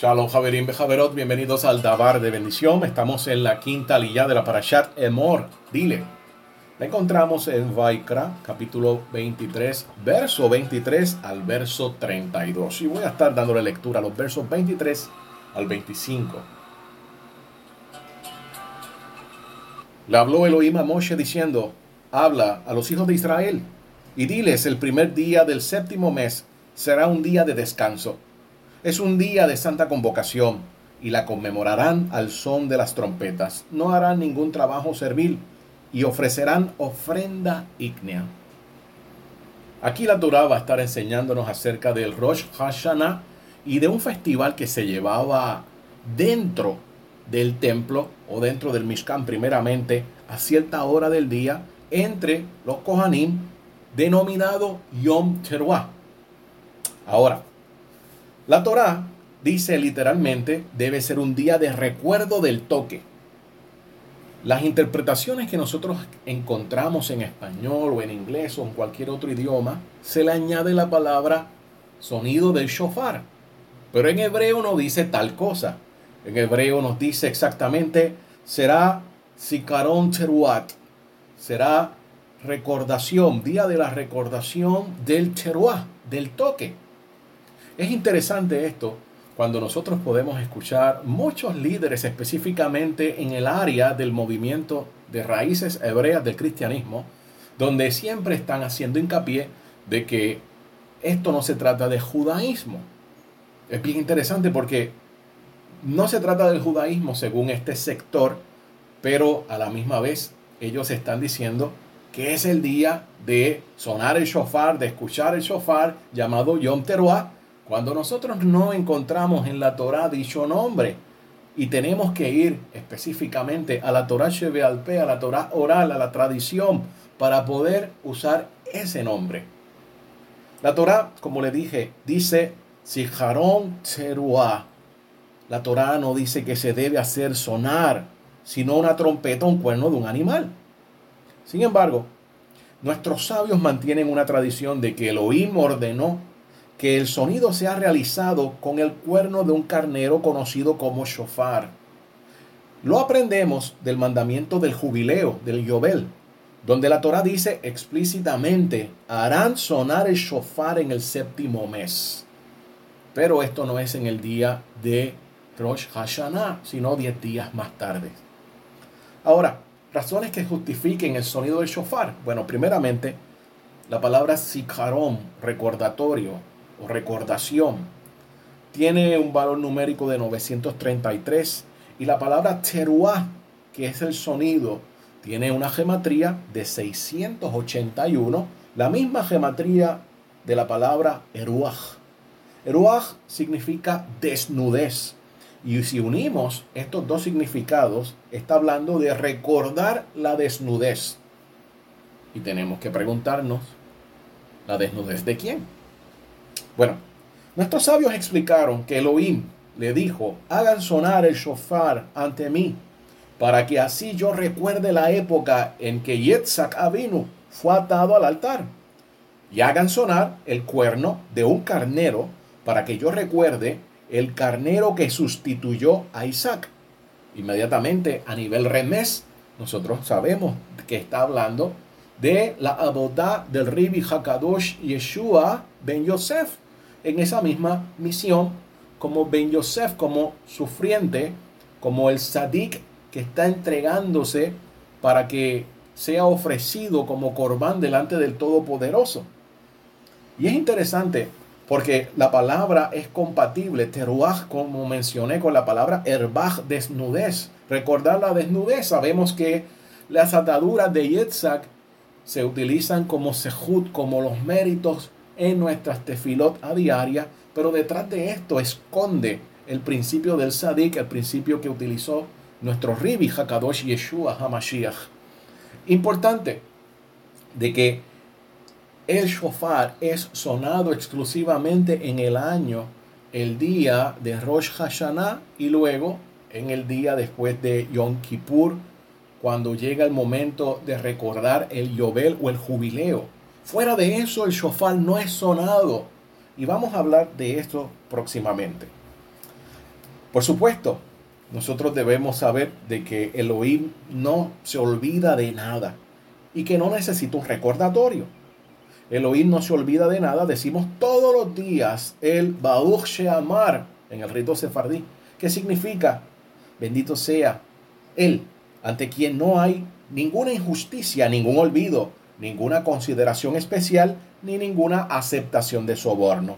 Shalom Javerín Bejaverot, bienvenidos al Dabar de Bendición. Estamos en la quinta lilla de la Parashat Emor. Dile. La encontramos en Vaikra, capítulo 23, verso 23 al verso 32. Y voy a estar dándole lectura a los versos 23 al 25. Le habló Elohim a Moshe diciendo, habla a los hijos de Israel y diles, el primer día del séptimo mes será un día de descanso es un día de santa convocación y la conmemorarán al son de las trompetas. No harán ningún trabajo servil y ofrecerán ofrenda ígnea. Aquí la Torah va a estar enseñándonos acerca del Rosh Hashanah y de un festival que se llevaba dentro del templo o dentro del Mishkan primeramente a cierta hora del día entre los Kohanim denominado Yom Teruah. Ahora, la Torá dice literalmente debe ser un día de recuerdo del toque. Las interpretaciones que nosotros encontramos en español o en inglés o en cualquier otro idioma, se le añade la palabra sonido del shofar. Pero en hebreo no dice tal cosa. En hebreo nos dice exactamente, será Sikaron Teruat. Será recordación, día de la recordación del Teruah, del toque. Es interesante esto cuando nosotros podemos escuchar muchos líderes específicamente en el área del movimiento de raíces hebreas del cristianismo, donde siempre están haciendo hincapié de que esto no se trata de judaísmo. Es bien interesante porque no se trata del judaísmo según este sector, pero a la misma vez ellos están diciendo que es el día de sonar el shofar, de escuchar el shofar llamado Yom Teruah, cuando nosotros no encontramos en la Torah dicho nombre y tenemos que ir específicamente a la Torah Shebealpe, a la Torah oral, a la tradición, para poder usar ese nombre. La Torah, como le dije, dice Sijarón Teruah. La Torah no dice que se debe hacer sonar, sino una trompeta, un cuerno de un animal. Sin embargo, nuestros sabios mantienen una tradición de que Elohim ordenó que el sonido sea realizado con el cuerno de un carnero conocido como shofar. Lo aprendemos del mandamiento del jubileo, del Yobel, donde la Torah dice explícitamente, harán sonar el shofar en el séptimo mes. Pero esto no es en el día de Rosh Hashanah, sino diez días más tarde. Ahora, razones que justifiquen el sonido del shofar. Bueno, primeramente, la palabra sikarom, recordatorio, o recordación tiene un valor numérico de 933 y la palabra teruah, que es el sonido, tiene una gematría de 681, la misma gematría de la palabra eruach. Eruach significa desnudez. Y si unimos estos dos significados, está hablando de recordar la desnudez. Y tenemos que preguntarnos, ¿la desnudez de quién? Bueno, nuestros sabios explicaron que Elohim le dijo, hagan sonar el shofar ante mí, para que así yo recuerde la época en que Yitzhak Avinu fue atado al altar. Y hagan sonar el cuerno de un carnero, para que yo recuerde el carnero que sustituyó a Isaac. Inmediatamente a nivel remés, nosotros sabemos que está hablando de la abodá del Ribi Hakadosh Yeshua ben Yosef en esa misma misión como Ben Yosef, como sufriente, como el sadik que está entregándose para que sea ofrecido como corbán delante del Todopoderoso. Y es interesante porque la palabra es compatible, teruach, como mencioné, con la palabra herbach, desnudez. Recordar la desnudez, sabemos que las ataduras de Yitzhak se utilizan como sehut, como los méritos en nuestras tefilot a diaria, pero detrás de esto esconde el principio del sadik, el principio que utilizó nuestro Ribi Hakadosh Yeshua HaMashiach. Importante de que el shofar es sonado exclusivamente en el año, el día de Rosh Hashanah y luego en el día después de Yom Kippur, cuando llega el momento de recordar el Yobel o el jubileo Fuera de eso, el shofar no es sonado. Y vamos a hablar de esto próximamente. Por supuesto, nosotros debemos saber de que Elohim no se olvida de nada y que no necesita un recordatorio. Elohim no se olvida de nada, decimos todos los días el Baruch Sheamar en el rito sefardí, que significa bendito sea Él, ante quien no hay ninguna injusticia, ningún olvido, ninguna consideración especial, ni ninguna aceptación de soborno.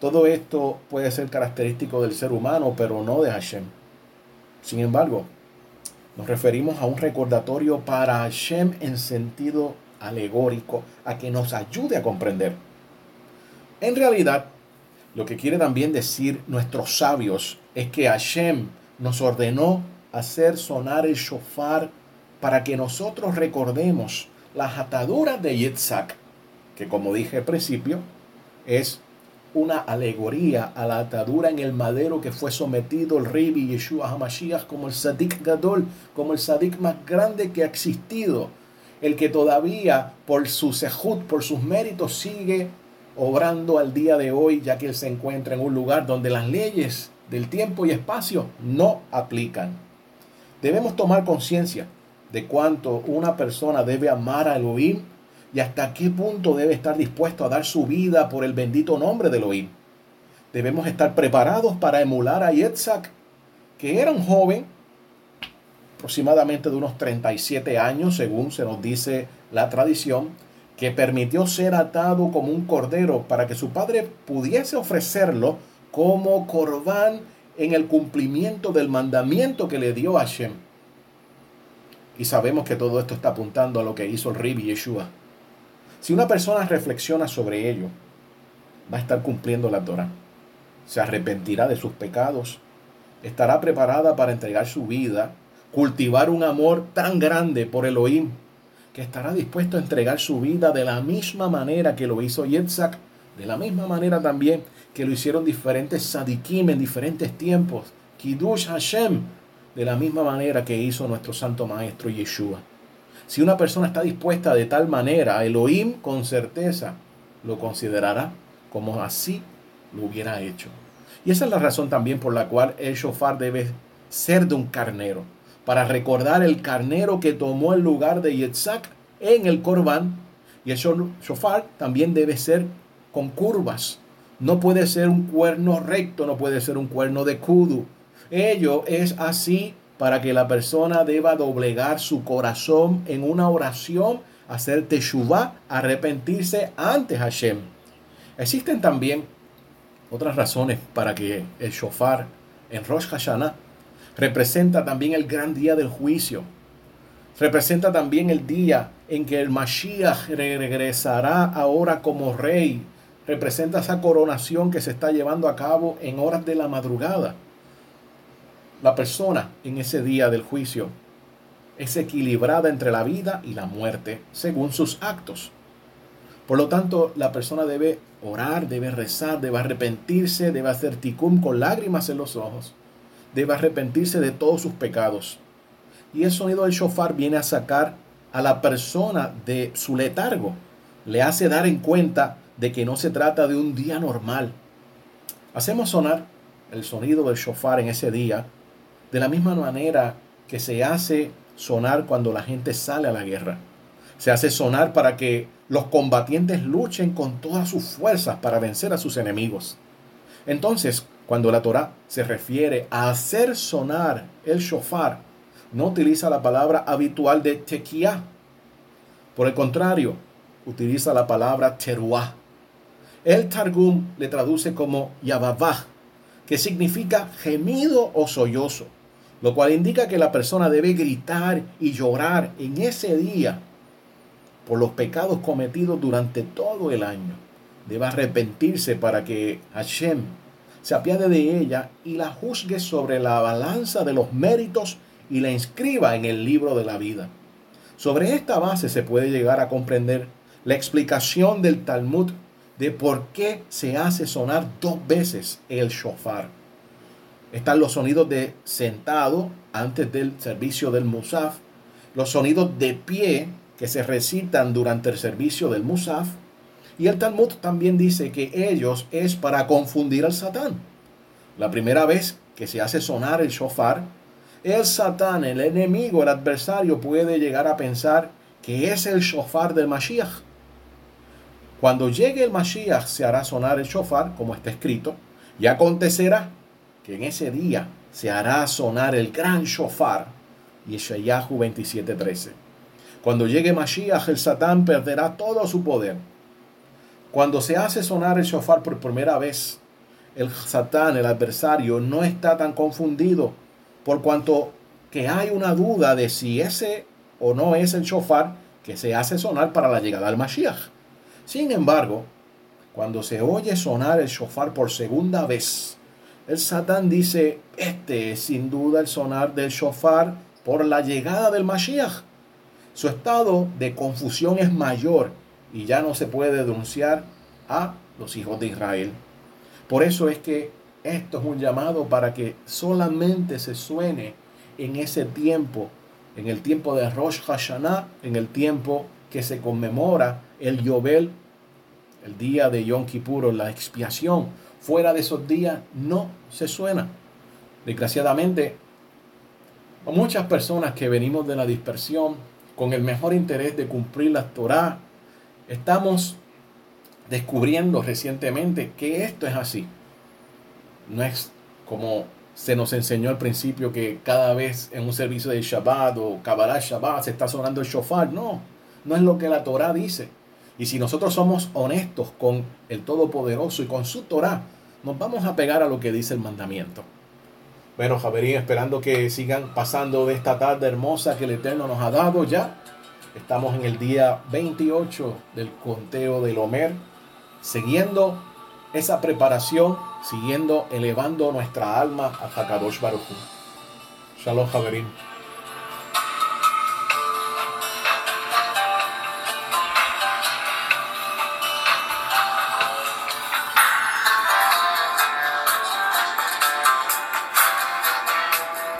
Todo esto puede ser característico del ser humano, pero no de Hashem. Sin embargo, nos referimos a un recordatorio para Hashem en sentido alegórico, a que nos ayude a comprender. En realidad, lo que quiere también decir nuestros sabios es que Hashem nos ordenó hacer sonar el shofar para que nosotros recordemos las ataduras de Yitzhak, que como dije al principio, es una alegoría a la atadura en el madero que fue sometido el Ribi Yeshua HaMashiach como el Sadik Gadol, como el Sadik más grande que ha existido, el que todavía por su sejut, por sus méritos sigue obrando al día de hoy, ya que él se encuentra en un lugar donde las leyes del tiempo y espacio no aplican. Debemos tomar conciencia de cuánto una persona debe amar a Elohim y hasta qué punto debe estar dispuesto a dar su vida por el bendito nombre de Elohim. Debemos estar preparados para emular a Yitzhak, que era un joven aproximadamente de unos 37 años, según se nos dice la tradición, que permitió ser atado como un cordero para que su padre pudiese ofrecerlo como corbán en el cumplimiento del mandamiento que le dio Hashem. Y sabemos que todo esto está apuntando a lo que hizo el Ribi Yeshua. Si una persona reflexiona sobre ello, va a estar cumpliendo la Torah. Se arrepentirá de sus pecados, estará preparada para entregar su vida, cultivar un amor tan grande por Elohim que estará dispuesto a entregar su vida de la misma manera que lo hizo Yitzhak, de la misma manera también que lo hicieron diferentes sadikim en diferentes tiempos, Kiddush Hashem, de la misma manera que hizo nuestro Santo Maestro Yeshua. Si una persona está dispuesta de tal manera, Elohim con certeza lo considerará como así lo hubiera hecho. Y esa es la razón también por la cual el shofar debe ser de un carnero para recordar el carnero que tomó el lugar de Yitzhak en el Corbán. Y el shofar también debe ser con curvas. No puede ser un cuerno recto, no puede ser un cuerno de kudu. Ello es así para que la persona deba doblegar su corazón en una oración, hacer teshuvah, arrepentirse ante Hashem. Existen también otras razones para que el shofar en Rosh Hashanah representa también el gran día del juicio. Representa también el día en que el Mashiach regresará ahora como rey. Representa esa coronación que se está llevando a cabo en horas de la madrugada. La persona en ese día del juicio es equilibrada entre la vida y la muerte según sus actos. Por lo tanto, la persona debe orar, debe rezar, debe arrepentirse, debe hacer ticum con lágrimas en los ojos debe arrepentirse de todos sus pecados. Y el sonido del shofar viene a sacar a la persona de su letargo. Le hace dar en cuenta de que no se trata de un día normal. Hacemos sonar el sonido del shofar en ese día de la misma manera que se hace sonar cuando la gente sale a la guerra. Se hace sonar para que los combatientes luchen con todas sus fuerzas para vencer a sus enemigos. Entonces, cuando la Torah se refiere a hacer sonar el shofar, no utiliza la palabra habitual de tequía. Por el contrario, utiliza la palabra teruah. El Targum le traduce como yababah, que significa gemido o sollozo, lo cual indica que la persona debe gritar y llorar en ese día por los pecados cometidos durante todo el año. Debe arrepentirse para que Hashem se apiade de ella y la juzgue sobre la balanza de los méritos y la inscriba en el libro de la vida. Sobre esta base se puede llegar a comprender la explicación del Talmud de por qué se hace sonar dos veces el shofar. Están los sonidos de sentado antes del servicio del musaf, los sonidos de pie que se recitan durante el servicio del musaf y el Talmud también dice que ellos es para confundir al Satán. La primera vez que se hace sonar el shofar, el Satán, el enemigo, el adversario puede llegar a pensar que es el shofar del Mashiach. Cuando llegue el Mashiach se hará sonar el shofar, como está escrito, y acontecerá que en ese día se hará sonar el gran shofar. Yeshayahu 27:13. Cuando llegue Mashiach, el Satán perderá todo su poder. Cuando se hace sonar el shofar por primera vez, el Satán, el adversario, no está tan confundido por cuanto que hay una duda de si ese o no es el shofar que se hace sonar para la llegada al Mashiach. Sin embargo, cuando se oye sonar el shofar por segunda vez, el Satán dice, este es sin duda el sonar del shofar por la llegada del Mashiach. Su estado de confusión es mayor y ya no se puede denunciar a los hijos de Israel. Por eso es que esto es un llamado para que solamente se suene en ese tiempo, en el tiempo de Rosh Hashanah, en el tiempo que se conmemora el Yobel, el día de Yom Kippur, la expiación. Fuera de esos días no se suena. Desgraciadamente, muchas personas que venimos de la dispersión con el mejor interés de cumplir la Torah, estamos descubriendo recientemente que esto es así. No es como se nos enseñó al principio que cada vez en un servicio de Shabbat o Kabbalah Shabbat se está sonando el shofar. No, no es lo que la Torah dice. Y si nosotros somos honestos con el Todopoderoso y con su Torah, nos vamos a pegar a lo que dice el mandamiento. Bueno, Javerín, esperando que sigan pasando de esta tarde hermosa que el Eterno nos ha dado ya. Estamos en el día 28 del conteo del Homer siguiendo esa preparación, siguiendo elevando nuestra alma a Hakadosh Baruch Shalom, Javerín.